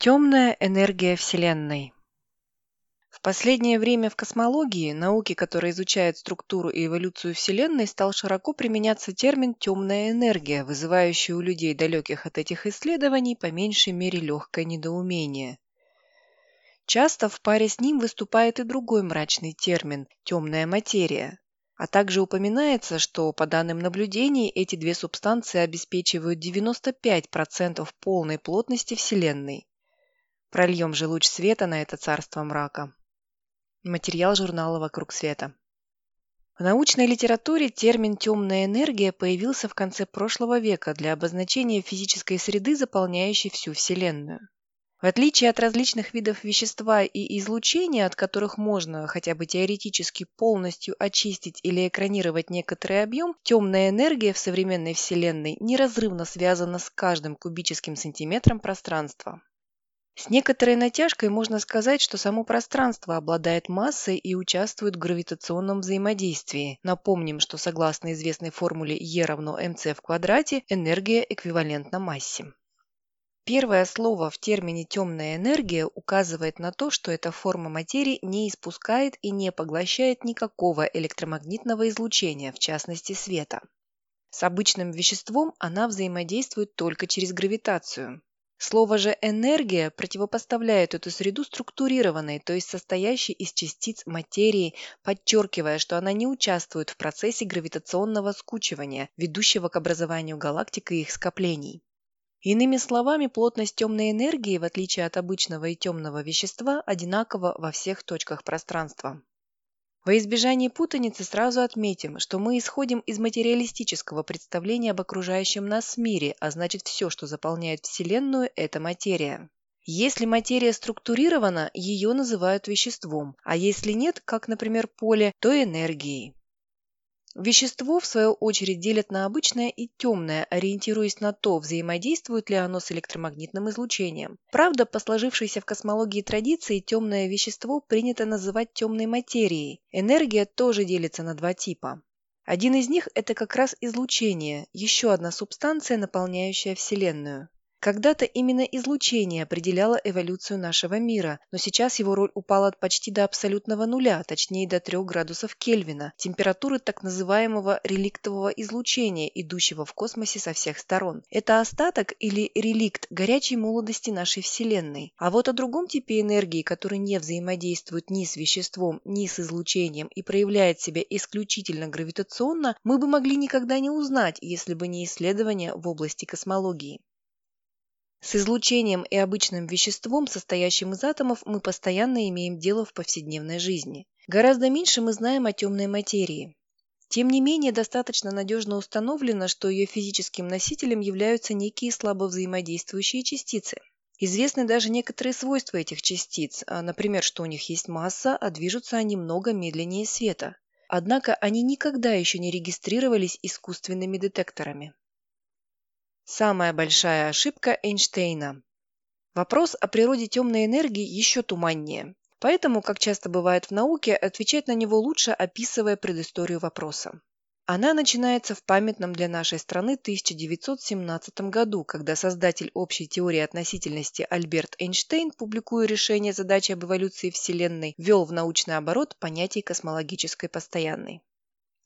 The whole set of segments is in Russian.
Темная энергия Вселенной В последнее время в космологии, науке, которая изучает структуру и эволюцию Вселенной, стал широко применяться термин «темная энергия», вызывающий у людей, далеких от этих исследований, по меньшей мере легкое недоумение. Часто в паре с ним выступает и другой мрачный термин – темная материя. А также упоминается, что по данным наблюдений эти две субстанции обеспечивают 95% полной плотности Вселенной. Прольем же луч света на это царство мрака. Материал журнала «Вокруг света». В научной литературе термин «темная энергия» появился в конце прошлого века для обозначения физической среды, заполняющей всю Вселенную. В отличие от различных видов вещества и излучения, от которых можно хотя бы теоретически полностью очистить или экранировать некоторый объем, темная энергия в современной Вселенной неразрывно связана с каждым кубическим сантиметром пространства. С некоторой натяжкой можно сказать, что само пространство обладает массой и участвует в гравитационном взаимодействии. Напомним, что согласно известной формуле E равно mc в квадрате, энергия эквивалентна массе. Первое слово в термине «темная энергия» указывает на то, что эта форма материи не испускает и не поглощает никакого электромагнитного излучения, в частности света. С обычным веществом она взаимодействует только через гравитацию. Слово же «энергия» противопоставляет эту среду структурированной, то есть состоящей из частиц материи, подчеркивая, что она не участвует в процессе гравитационного скучивания, ведущего к образованию галактик и их скоплений. Иными словами, плотность темной энергии, в отличие от обычного и темного вещества, одинакова во всех точках пространства. Во избежание путаницы сразу отметим, что мы исходим из материалистического представления об окружающем нас мире, а значит все, что заполняет Вселенную, это материя. Если материя структурирована, ее называют веществом, а если нет, как, например, поле, то энергией. Вещество, в свою очередь, делят на обычное и темное, ориентируясь на то, взаимодействует ли оно с электромагнитным излучением. Правда, по сложившейся в космологии традиции, темное вещество принято называть темной материей. Энергия тоже делится на два типа. Один из них – это как раз излучение, еще одна субстанция, наполняющая Вселенную. Когда-то именно излучение определяло эволюцию нашего мира, но сейчас его роль упала почти до абсолютного нуля, точнее до 3 градусов Кельвина, температуры так называемого реликтового излучения, идущего в космосе со всех сторон. Это остаток или реликт горячей молодости нашей Вселенной. А вот о другом типе энергии, который не взаимодействует ни с веществом, ни с излучением и проявляет себя исключительно гравитационно, мы бы могли никогда не узнать, если бы не исследования в области космологии. С излучением и обычным веществом, состоящим из атомов, мы постоянно имеем дело в повседневной жизни. Гораздо меньше мы знаем о темной материи. Тем не менее, достаточно надежно установлено, что ее физическим носителем являются некие слабо взаимодействующие частицы. Известны даже некоторые свойства этих частиц, а, например, что у них есть масса, а движутся они много медленнее света. Однако они никогда еще не регистрировались искусственными детекторами. Самая большая ошибка Эйнштейна. Вопрос о природе темной энергии еще туманнее. Поэтому, как часто бывает в науке, отвечать на него лучше, описывая предысторию вопроса. Она начинается в памятном для нашей страны 1917 году, когда создатель общей теории относительности Альберт Эйнштейн, публикуя решение задачи об эволюции Вселенной, ввел в научный оборот понятие космологической постоянной.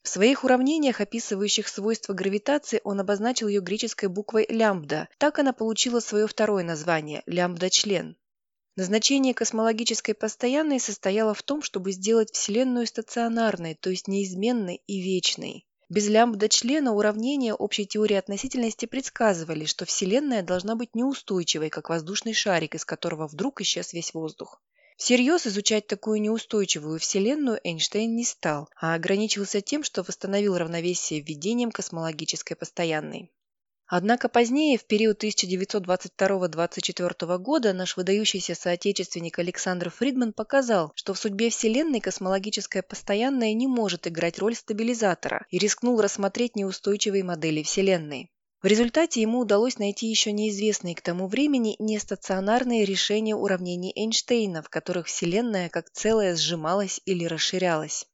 В своих уравнениях, описывающих свойства гравитации, он обозначил ее греческой буквой лямбда. Так она получила свое второе название – лямбда-член. Назначение космологической постоянной состояло в том, чтобы сделать Вселенную стационарной, то есть неизменной и вечной. Без лямбда-члена уравнения общей теории относительности предсказывали, что Вселенная должна быть неустойчивой, как воздушный шарик, из которого вдруг исчез весь воздух. Всерьез изучать такую неустойчивую Вселенную Эйнштейн не стал, а ограничился тем, что восстановил равновесие введением космологической постоянной. Однако позднее, в период 1922-24 года, наш выдающийся соотечественник Александр Фридман показал, что в судьбе Вселенной космологическая постоянная не может играть роль стабилизатора и рискнул рассмотреть неустойчивые модели Вселенной. В результате ему удалось найти еще неизвестные к тому времени нестационарные решения уравнений Эйнштейна, в которых Вселенная как целое сжималась или расширялась.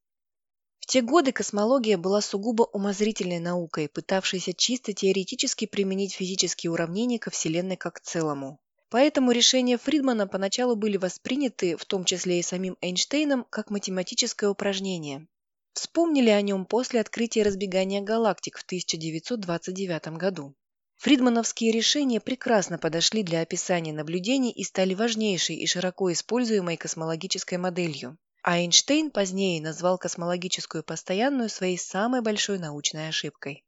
В те годы космология была сугубо умозрительной наукой, пытавшейся чисто теоретически применить физические уравнения ко Вселенной как целому. Поэтому решения Фридмана поначалу были восприняты, в том числе и самим Эйнштейном, как математическое упражнение. Вспомнили о нем после открытия разбегания галактик в 1929 году. Фридмановские решения прекрасно подошли для описания наблюдений и стали важнейшей и широко используемой космологической моделью. А Эйнштейн позднее назвал космологическую постоянную своей самой большой научной ошибкой.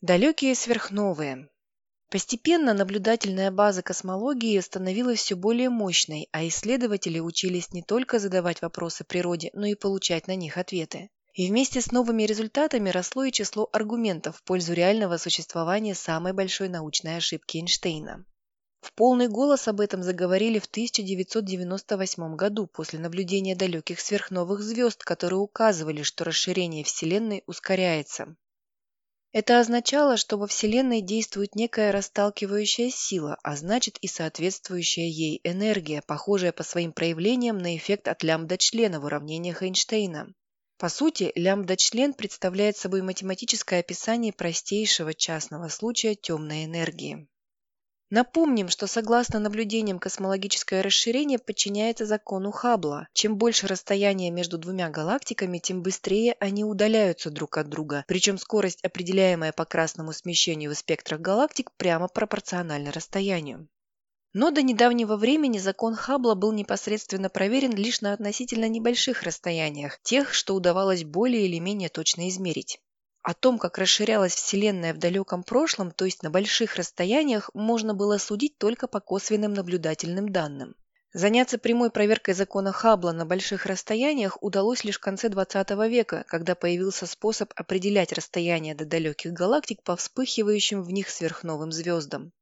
Далекие сверхновые. Постепенно наблюдательная база космологии становилась все более мощной, а исследователи учились не только задавать вопросы природе, но и получать на них ответы. И вместе с новыми результатами росло и число аргументов в пользу реального существования самой большой научной ошибки Эйнштейна. В полный голос об этом заговорили в 1998 году после наблюдения далеких сверхновых звезд, которые указывали, что расширение Вселенной ускоряется. Это означало, что во Вселенной действует некая расталкивающая сила, а значит и соответствующая ей энергия, похожая по своим проявлениям на эффект от лямбда-члена в уравнениях Эйнштейна. По сути, лямбда-член представляет собой математическое описание простейшего частного случая темной энергии. Напомним, что согласно наблюдениям космологическое расширение подчиняется закону Хаббла. Чем больше расстояние между двумя галактиками, тем быстрее они удаляются друг от друга, причем скорость, определяемая по красному смещению в спектрах галактик, прямо пропорциональна расстоянию. Но до недавнего времени закон Хаббла был непосредственно проверен лишь на относительно небольших расстояниях, тех, что удавалось более или менее точно измерить. О том, как расширялась Вселенная в далеком прошлом, то есть на больших расстояниях, можно было судить только по косвенным наблюдательным данным. Заняться прямой проверкой закона Хаббла на больших расстояниях удалось лишь в конце XX века, когда появился способ определять расстояние до далеких галактик по вспыхивающим в них сверхновым звездам.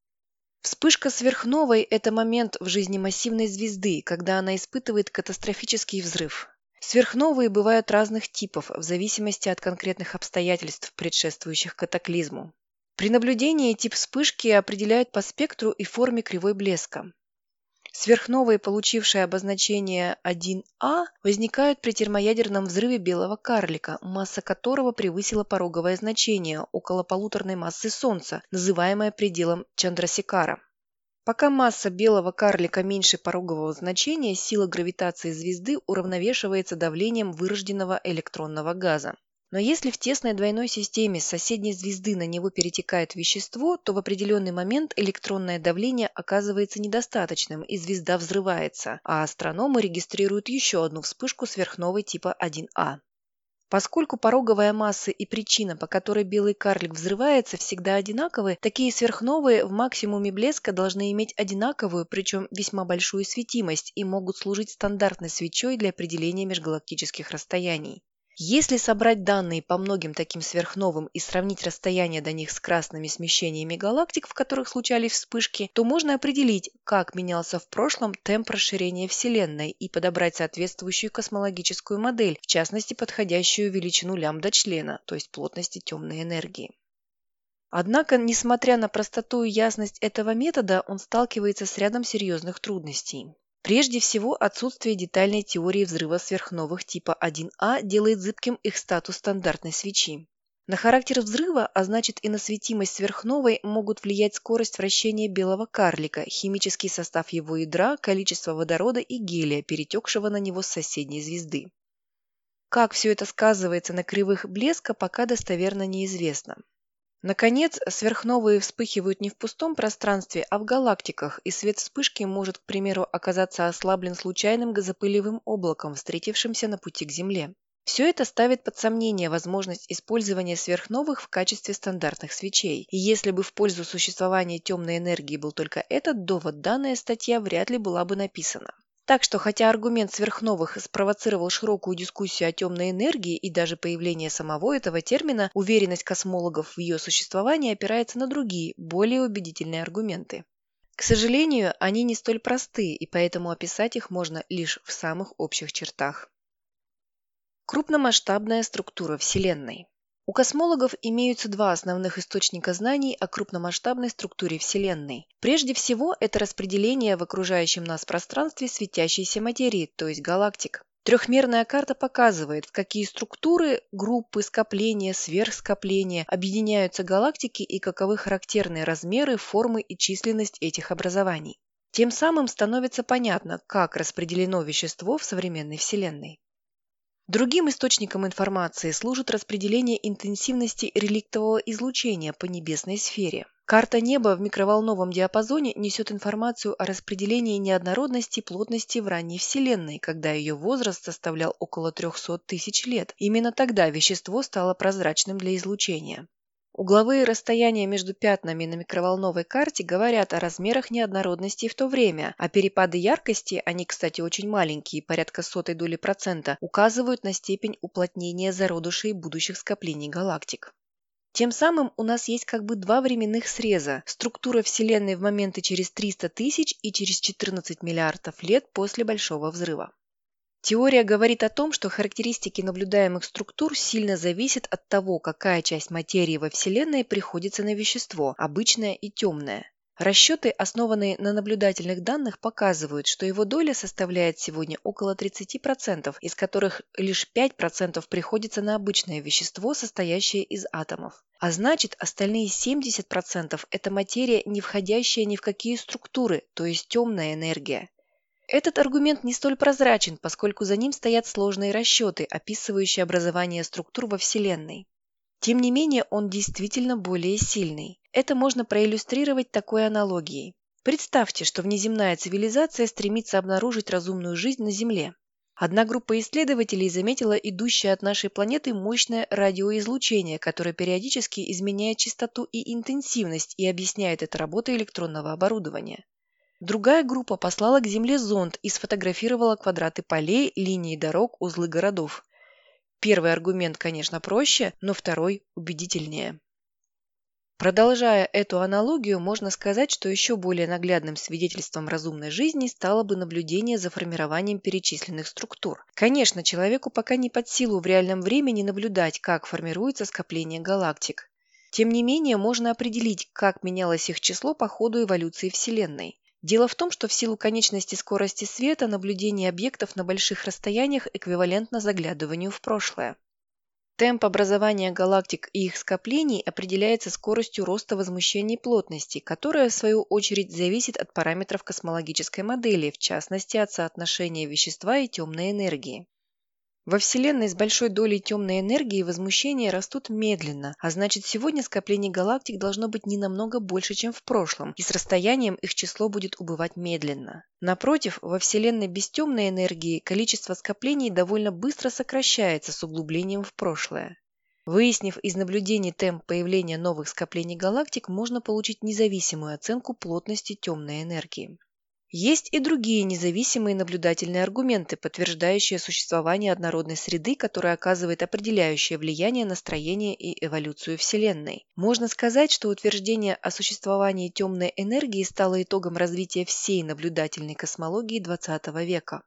Вспышка сверхновой – это момент в жизни массивной звезды, когда она испытывает катастрофический взрыв. Сверхновые бывают разных типов в зависимости от конкретных обстоятельств, предшествующих катаклизму. При наблюдении тип вспышки определяют по спектру и форме кривой блеска. Сверхновые, получившие обозначение 1А, возникают при термоядерном взрыве белого карлика, масса которого превысила пороговое значение около полуторной массы Солнца, называемое пределом Чандрасикара. Пока масса белого карлика меньше порогового значения, сила гравитации звезды уравновешивается давлением вырожденного электронного газа. Но если в тесной двойной системе с соседней звезды на него перетекает вещество, то в определенный момент электронное давление оказывается недостаточным и звезда взрывается, а астрономы регистрируют еще одну вспышку сверхновой типа 1А. Поскольку пороговая масса и причина, по которой белый карлик взрывается, всегда одинаковы, такие сверхновые в максимуме блеска должны иметь одинаковую, причем весьма большую светимость и могут служить стандартной свечой для определения межгалактических расстояний. Если собрать данные по многим таким сверхновым и сравнить расстояние до них с красными смещениями галактик, в которых случались вспышки, то можно определить, как менялся в прошлом темп расширения Вселенной и подобрать соответствующую космологическую модель, в частности подходящую величину лямбда-члена, то есть плотности темной энергии. Однако, несмотря на простоту и ясность этого метода, он сталкивается с рядом серьезных трудностей. Прежде всего, отсутствие детальной теории взрыва сверхновых типа 1А делает зыбким их статус стандартной свечи. На характер взрыва, а значит и на светимость сверхновой, могут влиять скорость вращения белого карлика, химический состав его ядра, количество водорода и гелия, перетекшего на него с соседней звезды. Как все это сказывается на кривых блеска, пока достоверно неизвестно. Наконец, сверхновые вспыхивают не в пустом пространстве, а в галактиках, и свет вспышки может, к примеру, оказаться ослаблен случайным газопылевым облаком, встретившимся на пути к Земле. Все это ставит под сомнение возможность использования сверхновых в качестве стандартных свечей. И если бы в пользу существования темной энергии был только этот довод, данная статья вряд ли была бы написана. Так что, хотя аргумент сверхновых спровоцировал широкую дискуссию о темной энергии и даже появление самого этого термина, уверенность космологов в ее существовании опирается на другие, более убедительные аргументы. К сожалению, они не столь просты, и поэтому описать их можно лишь в самых общих чертах. Крупномасштабная структура Вселенной. У космологов имеются два основных источника знаний о крупномасштабной структуре Вселенной. Прежде всего, это распределение в окружающем нас пространстве светящейся материи, то есть галактик. Трехмерная карта показывает, в какие структуры, группы, скопления, сверхскопления объединяются галактики и каковы характерные размеры, формы и численность этих образований. Тем самым становится понятно, как распределено вещество в современной Вселенной. Другим источником информации служит распределение интенсивности реликтового излучения по небесной сфере. Карта неба в микроволновом диапазоне несет информацию о распределении неоднородности плотности в ранней Вселенной, когда ее возраст составлял около 300 тысяч лет. Именно тогда вещество стало прозрачным для излучения. Угловые расстояния между пятнами на микроволновой карте говорят о размерах неоднородности в то время, а перепады яркости, они, кстати, очень маленькие, порядка сотой доли процента, указывают на степень уплотнения зародышей будущих скоплений галактик. Тем самым у нас есть как бы два временных среза – структура Вселенной в моменты через 300 тысяч и через 14 миллиардов лет после Большого взрыва. Теория говорит о том, что характеристики наблюдаемых структур сильно зависят от того, какая часть материи во Вселенной приходится на вещество – обычное и темное. Расчеты, основанные на наблюдательных данных, показывают, что его доля составляет сегодня около 30%, из которых лишь 5% приходится на обычное вещество, состоящее из атомов. А значит, остальные 70% – это материя, не входящая ни в какие структуры, то есть темная энергия. Этот аргумент не столь прозрачен, поскольку за ним стоят сложные расчеты, описывающие образование структур во Вселенной. Тем не менее, он действительно более сильный. Это можно проиллюстрировать такой аналогией. Представьте, что внеземная цивилизация стремится обнаружить разумную жизнь на Земле. Одна группа исследователей заметила идущее от нашей планеты мощное радиоизлучение, которое периодически изменяет частоту и интенсивность и объясняет это работой электронного оборудования. Другая группа послала к Земле зонд и сфотографировала квадраты полей, линии дорог, узлы городов. Первый аргумент, конечно, проще, но второй убедительнее. Продолжая эту аналогию, можно сказать, что еще более наглядным свидетельством разумной жизни стало бы наблюдение за формированием перечисленных структур. Конечно, человеку пока не под силу в реальном времени наблюдать, как формируется скопление галактик. Тем не менее, можно определить, как менялось их число по ходу эволюции Вселенной. Дело в том, что в силу конечности скорости света наблюдение объектов на больших расстояниях эквивалентно заглядыванию в прошлое. Темп образования галактик и их скоплений определяется скоростью роста возмущений плотности, которая, в свою очередь, зависит от параметров космологической модели, в частности, от соотношения вещества и темной энергии. Во Вселенной с большой долей темной энергии возмущения растут медленно, а значит сегодня скоплений галактик должно быть не намного больше, чем в прошлом, и с расстоянием их число будет убывать медленно. Напротив, во Вселенной без темной энергии количество скоплений довольно быстро сокращается с углублением в прошлое. Выяснив из наблюдений темп появления новых скоплений галактик, можно получить независимую оценку плотности темной энергии. Есть и другие независимые наблюдательные аргументы, подтверждающие существование однородной среды, которая оказывает определяющее влияние на строение и эволюцию Вселенной. Можно сказать, что утверждение о существовании темной энергии стало итогом развития всей наблюдательной космологии XX века.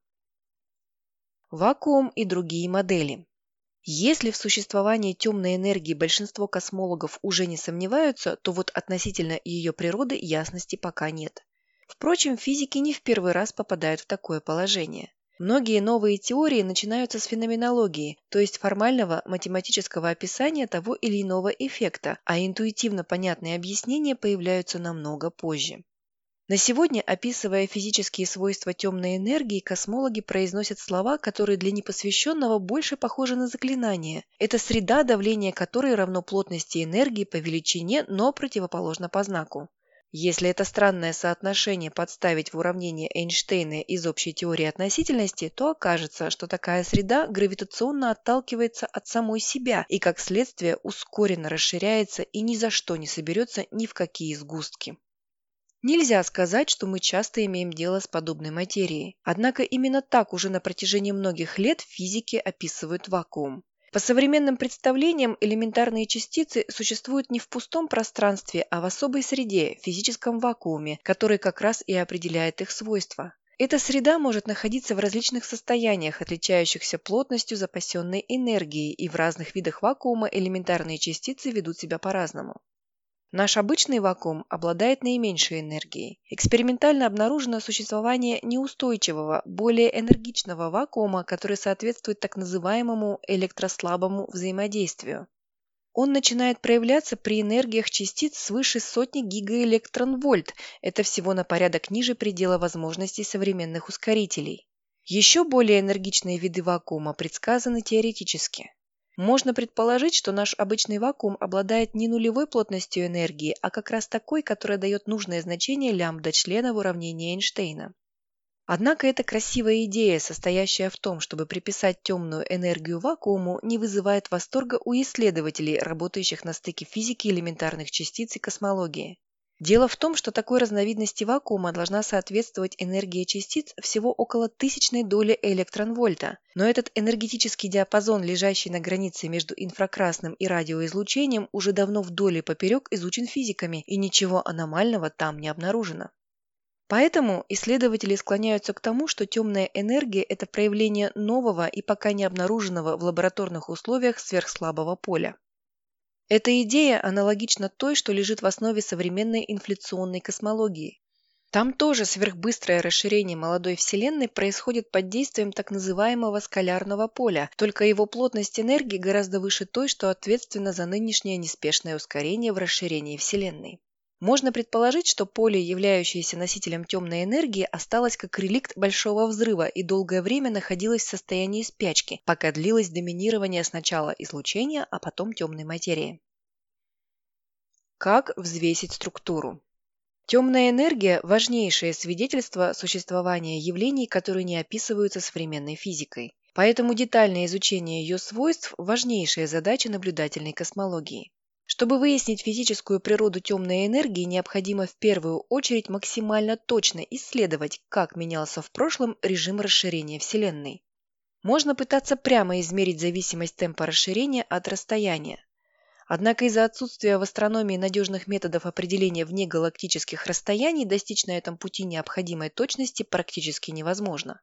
Вакуум и другие модели. Если в существовании темной энергии большинство космологов уже не сомневаются, то вот относительно ее природы ясности пока нет. Впрочем, физики не в первый раз попадают в такое положение. Многие новые теории начинаются с феноменологии, то есть формального математического описания того или иного эффекта, а интуитивно понятные объяснения появляются намного позже. На сегодня, описывая физические свойства темной энергии, космологи произносят слова, которые для непосвященного больше похожи на заклинания. Это среда, давление которой равно плотности энергии по величине, но противоположно по знаку. Если это странное соотношение подставить в уравнение Эйнштейна из общей теории относительности, то окажется, что такая среда гравитационно отталкивается от самой себя и, как следствие, ускоренно расширяется и ни за что не соберется ни в какие сгустки. Нельзя сказать, что мы часто имеем дело с подобной материей. Однако именно так уже на протяжении многих лет физики описывают вакуум. По современным представлениям, элементарные частицы существуют не в пустом пространстве, а в особой среде, физическом вакууме, который как раз и определяет их свойства. Эта среда может находиться в различных состояниях, отличающихся плотностью запасенной энергии, и в разных видах вакуума элементарные частицы ведут себя по-разному. Наш обычный вакуум обладает наименьшей энергией. Экспериментально обнаружено существование неустойчивого, более энергичного вакуума, который соответствует так называемому электрослабому взаимодействию. Он начинает проявляться при энергиях частиц свыше сотни гигаэлектронвольт. Это всего на порядок ниже предела возможностей современных ускорителей. Еще более энергичные виды вакуума предсказаны теоретически. Можно предположить, что наш обычный вакуум обладает не нулевой плотностью энергии, а как раз такой, которая дает нужное значение лямбда члена в уравнении Эйнштейна. Однако эта красивая идея, состоящая в том, чтобы приписать темную энергию вакууму, не вызывает восторга у исследователей, работающих на стыке физики элементарных частиц и космологии. Дело в том, что такой разновидности вакуума должна соответствовать энергия частиц всего около тысячной доли электронвольта. Но этот энергетический диапазон, лежащий на границе между инфракрасным и радиоизлучением, уже давно вдоль и поперек изучен физиками, и ничего аномального там не обнаружено. Поэтому исследователи склоняются к тому, что темная энергия – это проявление нового и пока не обнаруженного в лабораторных условиях сверхслабого поля. Эта идея аналогична той, что лежит в основе современной инфляционной космологии. Там тоже сверхбыстрое расширение молодой Вселенной происходит под действием так называемого скалярного поля, только его плотность энергии гораздо выше той, что ответственна за нынешнее неспешное ускорение в расширении Вселенной. Можно предположить, что поле, являющееся носителем темной энергии, осталось как реликт Большого Взрыва и долгое время находилось в состоянии спячки, пока длилось доминирование сначала излучения, а потом темной материи. Как взвесить структуру? Темная энергия – важнейшее свидетельство существования явлений, которые не описываются современной физикой. Поэтому детальное изучение ее свойств – важнейшая задача наблюдательной космологии. Чтобы выяснить физическую природу темной энергии, необходимо в первую очередь максимально точно исследовать, как менялся в прошлом режим расширения Вселенной. Можно пытаться прямо измерить зависимость темпа расширения от расстояния. Однако из-за отсутствия в астрономии надежных методов определения внегалактических расстояний достичь на этом пути необходимой точности практически невозможно.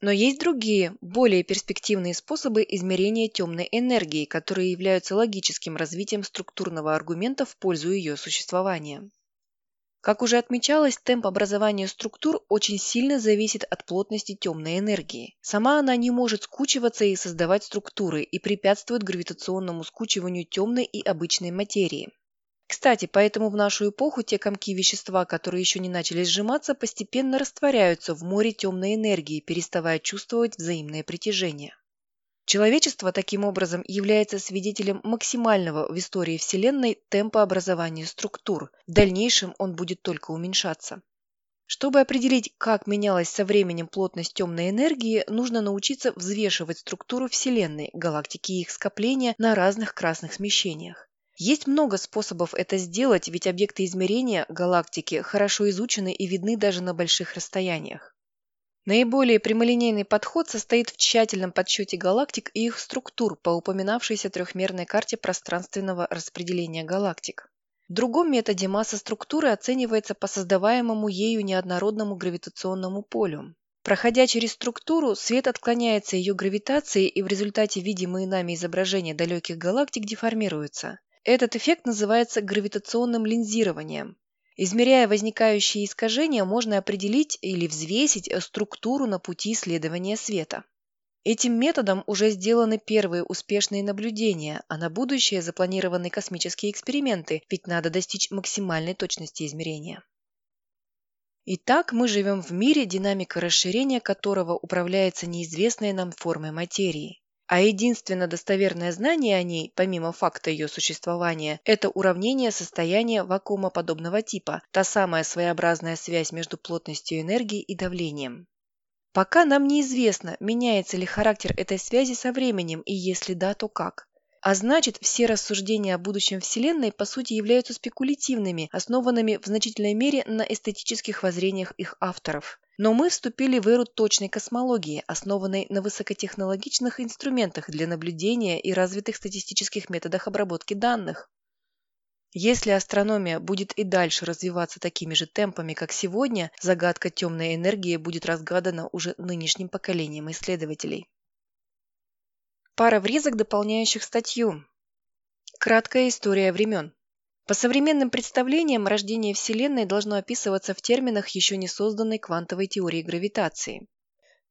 Но есть другие, более перспективные способы измерения темной энергии, которые являются логическим развитием структурного аргумента в пользу ее существования. Как уже отмечалось, темп образования структур очень сильно зависит от плотности темной энергии. Сама она не может скучиваться и создавать структуры и препятствует гравитационному скучиванию темной и обычной материи. Кстати, поэтому в нашу эпоху те комки вещества, которые еще не начали сжиматься, постепенно растворяются в море темной энергии, переставая чувствовать взаимное притяжение. Человечество таким образом является свидетелем максимального в истории Вселенной темпа образования структур. В дальнейшем он будет только уменьшаться. Чтобы определить, как менялась со временем плотность темной энергии, нужно научиться взвешивать структуру Вселенной, галактики и их скопления на разных красных смещениях. Есть много способов это сделать, ведь объекты измерения галактики хорошо изучены и видны даже на больших расстояниях. Наиболее прямолинейный подход состоит в тщательном подсчете галактик и их структур по упоминавшейся трехмерной карте пространственного распределения галактик. В другом методе масса структуры оценивается по создаваемому ею неоднородному гравитационному полю. Проходя через структуру, свет отклоняется ее гравитацией и в результате видимые нами изображения далеких галактик деформируются. Этот эффект называется гравитационным линзированием. Измеряя возникающие искажения, можно определить или взвесить структуру на пути исследования света. Этим методом уже сделаны первые успешные наблюдения, а на будущее запланированы космические эксперименты, ведь надо достичь максимальной точности измерения. Итак, мы живем в мире, динамика расширения которого управляется неизвестной нам формой материи. А единственно достоверное знание о ней, помимо факта ее существования, это уравнение состояния вакуумоподобного типа, та самая своеобразная связь между плотностью энергии и давлением. Пока нам неизвестно, меняется ли характер этой связи со временем, и если да, то как. А значит, все рассуждения о будущем Вселенной по сути являются спекулятивными, основанными в значительной мере на эстетических воззрениях их авторов. Но мы вступили в эру точной космологии, основанной на высокотехнологичных инструментах для наблюдения и развитых статистических методах обработки данных. Если астрономия будет и дальше развиваться такими же темпами, как сегодня, загадка темной энергии будет разгадана уже нынешним поколением исследователей. Пара врезок, дополняющих статью. Краткая история времен. По современным представлениям, рождение Вселенной должно описываться в терминах еще не созданной квантовой теории гравитации.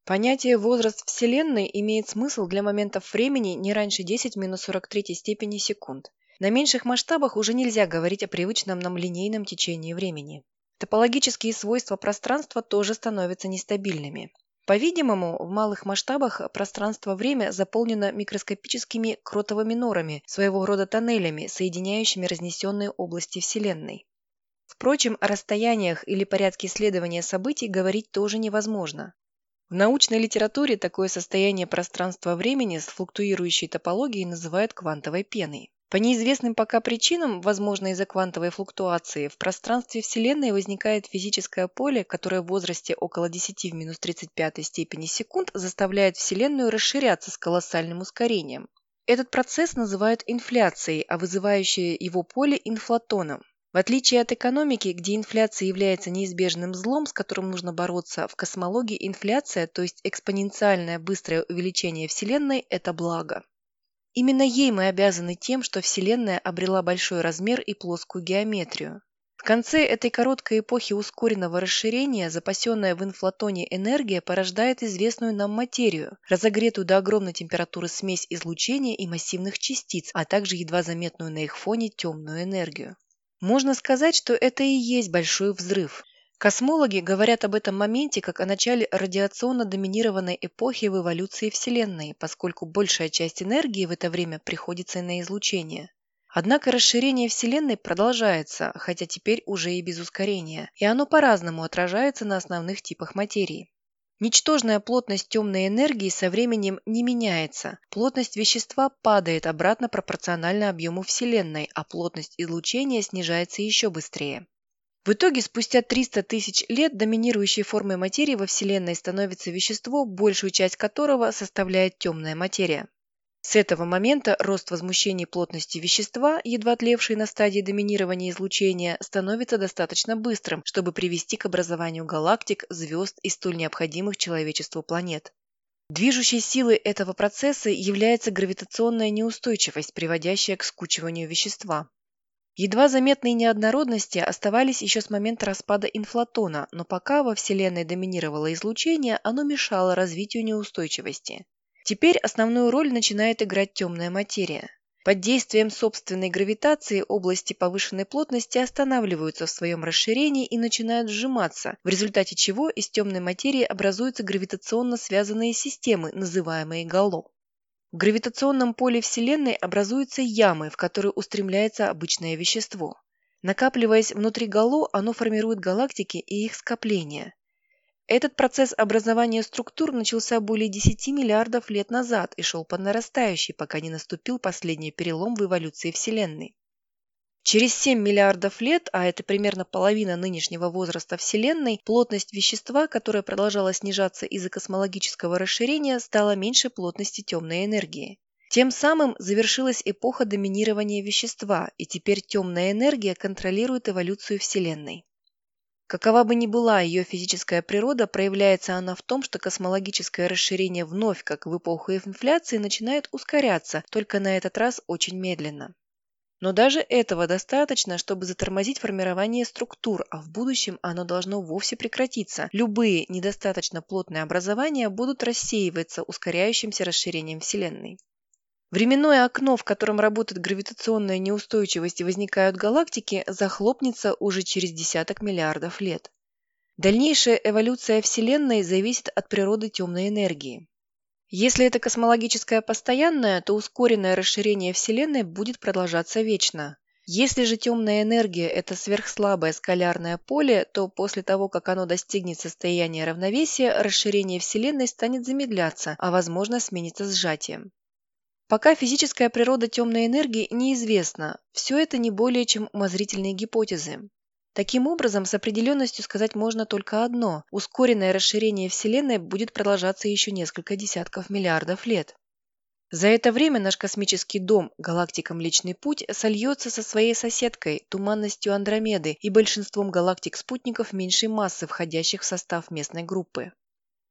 Понятие «возраст Вселенной» имеет смысл для моментов времени не раньше 10 минус 43 степени секунд. На меньших масштабах уже нельзя говорить о привычном нам линейном течении времени. Топологические свойства пространства тоже становятся нестабильными. По-видимому, в малых масштабах пространство-время заполнено микроскопическими кротовыми норами, своего рода тоннелями, соединяющими разнесенные области Вселенной. Впрочем, о расстояниях или порядке исследования событий говорить тоже невозможно. В научной литературе такое состояние пространства-времени с флуктуирующей топологией называют квантовой пеной. По неизвестным пока причинам, возможно из-за квантовой флуктуации, в пространстве Вселенной возникает физическое поле, которое в возрасте около 10 в минус 35 степени секунд заставляет Вселенную расширяться с колоссальным ускорением. Этот процесс называют инфляцией, а вызывающее его поле – инфлатоном. В отличие от экономики, где инфляция является неизбежным злом, с которым нужно бороться, в космологии инфляция, то есть экспоненциальное быстрое увеличение Вселенной – это благо. Именно ей мы обязаны тем, что Вселенная обрела большой размер и плоскую геометрию. В конце этой короткой эпохи ускоренного расширения запасенная в инфлатоне энергия порождает известную нам материю, разогретую до огромной температуры смесь излучения и массивных частиц, а также едва заметную на их фоне темную энергию. Можно сказать, что это и есть большой взрыв. Космологи говорят об этом моменте как о начале радиационно-доминированной эпохи в эволюции Вселенной, поскольку большая часть энергии в это время приходится на излучение. Однако расширение Вселенной продолжается, хотя теперь уже и без ускорения, и оно по-разному отражается на основных типах материи. Ничтожная плотность темной энергии со временем не меняется. Плотность вещества падает обратно пропорционально объему Вселенной, а плотность излучения снижается еще быстрее. В итоге, спустя 300 тысяч лет доминирующей формой материи во Вселенной становится вещество, большую часть которого составляет темная материя. С этого момента рост возмущений плотности вещества, едва тлевшей на стадии доминирования излучения, становится достаточно быстрым, чтобы привести к образованию галактик, звезд и столь необходимых человечеству планет. Движущей силой этого процесса является гравитационная неустойчивость, приводящая к скучиванию вещества. Едва заметные неоднородности оставались еще с момента распада инфлатона, но пока во Вселенной доминировало излучение, оно мешало развитию неустойчивости. Теперь основную роль начинает играть темная материя. Под действием собственной гравитации области повышенной плотности останавливаются в своем расширении и начинают сжиматься, в результате чего из темной материи образуются гравитационно связанные системы, называемые гало. В гравитационном поле Вселенной образуются ямы, в которые устремляется обычное вещество. Накапливаясь внутри гало, оно формирует галактики и их скопления. Этот процесс образования структур начался более 10 миллиардов лет назад и шел по нарастающей, пока не наступил последний перелом в эволюции Вселенной. Через 7 миллиардов лет, а это примерно половина нынешнего возраста Вселенной, плотность вещества, которая продолжала снижаться из-за космологического расширения, стала меньше плотности темной энергии. Тем самым завершилась эпоха доминирования вещества, и теперь темная энергия контролирует эволюцию Вселенной. Какова бы ни была ее физическая природа, проявляется она в том, что космологическое расширение вновь, как в эпоху инфляции, начинает ускоряться, только на этот раз очень медленно. Но даже этого достаточно, чтобы затормозить формирование структур, а в будущем оно должно вовсе прекратиться. Любые недостаточно плотные образования будут рассеиваться ускоряющимся расширением Вселенной. Временное окно, в котором работает гравитационная неустойчивость и возникают галактики, захлопнется уже через десяток миллиардов лет. Дальнейшая эволюция Вселенной зависит от природы темной энергии. Если это космологическое постоянное, то ускоренное расширение Вселенной будет продолжаться вечно. Если же темная энергия – это сверхслабое скалярное поле, то после того, как оно достигнет состояния равновесия, расширение Вселенной станет замедляться, а возможно сменится сжатием. Пока физическая природа темной энергии неизвестна, все это не более чем умозрительные гипотезы. Таким образом, с определенностью сказать можно только одно – ускоренное расширение Вселенной будет продолжаться еще несколько десятков миллиардов лет. За это время наш космический дом, галактика Млечный Путь, сольется со своей соседкой, туманностью Андромеды и большинством галактик-спутников меньшей массы, входящих в состав местной группы.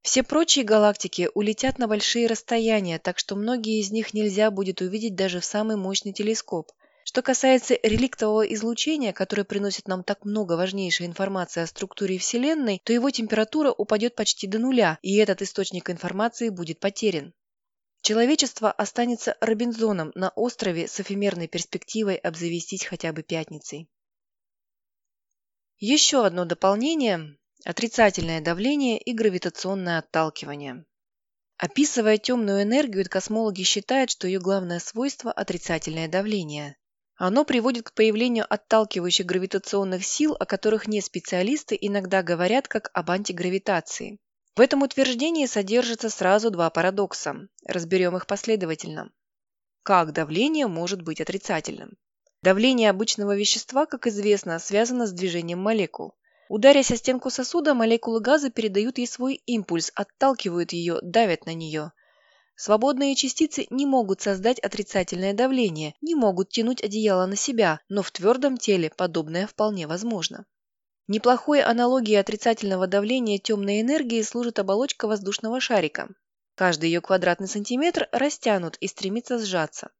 Все прочие галактики улетят на большие расстояния, так что многие из них нельзя будет увидеть даже в самый мощный телескоп. Что касается реликтового излучения, которое приносит нам так много важнейшей информации о структуре Вселенной, то его температура упадет почти до нуля, и этот источник информации будет потерян. Человечество останется Робинзоном на острове с эфемерной перспективой обзавестись хотя бы пятницей. Еще одно дополнение – отрицательное давление и гравитационное отталкивание. Описывая темную энергию, космологи считают, что ее главное свойство – отрицательное давление. Оно приводит к появлению отталкивающих гравитационных сил, о которых не специалисты иногда говорят как об антигравитации. В этом утверждении содержится сразу два парадокса. Разберем их последовательно. Как давление может быть отрицательным? Давление обычного вещества, как известно, связано с движением молекул. Ударясь о стенку сосуда, молекулы газа передают ей свой импульс, отталкивают ее, давят на нее. Свободные частицы не могут создать отрицательное давление, не могут тянуть одеяло на себя, но в твердом теле подобное вполне возможно. Неплохой аналогией отрицательного давления темной энергии служит оболочка воздушного шарика. Каждый ее квадратный сантиметр растянут и стремится сжаться.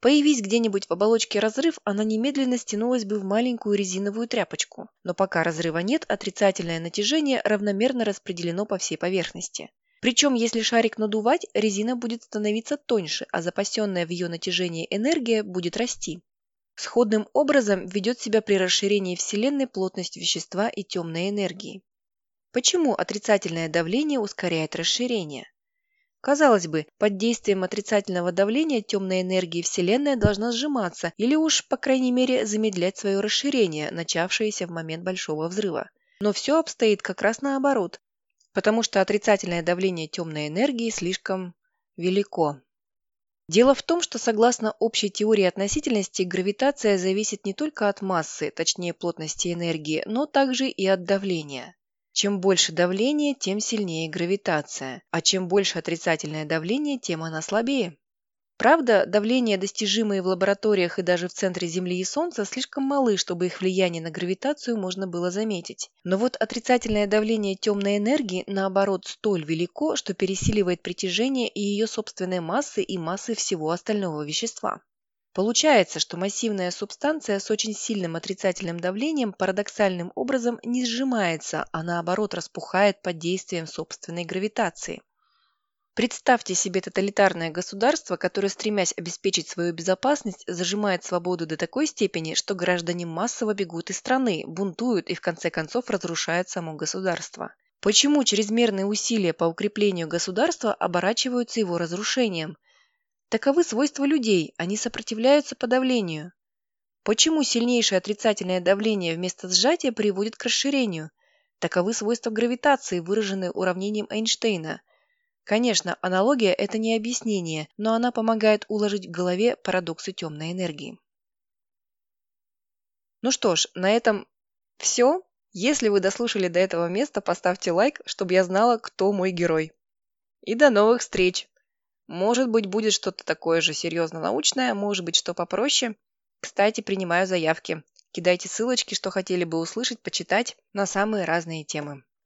Появись где-нибудь в оболочке разрыв, она немедленно стянулась бы в маленькую резиновую тряпочку. Но пока разрыва нет, отрицательное натяжение равномерно распределено по всей поверхности. Причем, если шарик надувать, резина будет становиться тоньше, а запасенная в ее натяжении энергия будет расти. Сходным образом ведет себя при расширении Вселенной плотность вещества и темной энергии. Почему отрицательное давление ускоряет расширение? Казалось бы, под действием отрицательного давления темная энергия Вселенная должна сжиматься или уж, по крайней мере, замедлять свое расширение, начавшееся в момент Большого взрыва. Но все обстоит как раз наоборот потому что отрицательное давление темной энергии слишком велико. Дело в том, что согласно общей теории относительности, гравитация зависит не только от массы, точнее плотности энергии, но также и от давления. Чем больше давление, тем сильнее гравитация, а чем больше отрицательное давление, тем она слабее. Правда, давления, достижимые в лабораториях и даже в центре Земли и Солнца, слишком малы, чтобы их влияние на гравитацию можно было заметить. Но вот отрицательное давление темной энергии, наоборот, столь велико, что пересиливает притяжение и ее собственной массы и массы всего остального вещества. Получается, что массивная субстанция с очень сильным отрицательным давлением парадоксальным образом не сжимается, а наоборот распухает под действием собственной гравитации. Представьте себе тоталитарное государство, которое, стремясь обеспечить свою безопасность, зажимает свободу до такой степени, что граждане массово бегут из страны, бунтуют и в конце концов разрушают само государство. Почему чрезмерные усилия по укреплению государства оборачиваются его разрушением? Таковы свойства людей, они сопротивляются подавлению. Почему сильнейшее отрицательное давление вместо сжатия приводит к расширению? Таковы свойства гравитации, выраженные уравнением Эйнштейна. Конечно, аналогия – это не объяснение, но она помогает уложить в голове парадоксы темной энергии. Ну что ж, на этом все. Если вы дослушали до этого места, поставьте лайк, чтобы я знала, кто мой герой. И до новых встреч! Может быть, будет что-то такое же серьезно-научное, может быть, что попроще. Кстати, принимаю заявки. Кидайте ссылочки, что хотели бы услышать, почитать на самые разные темы.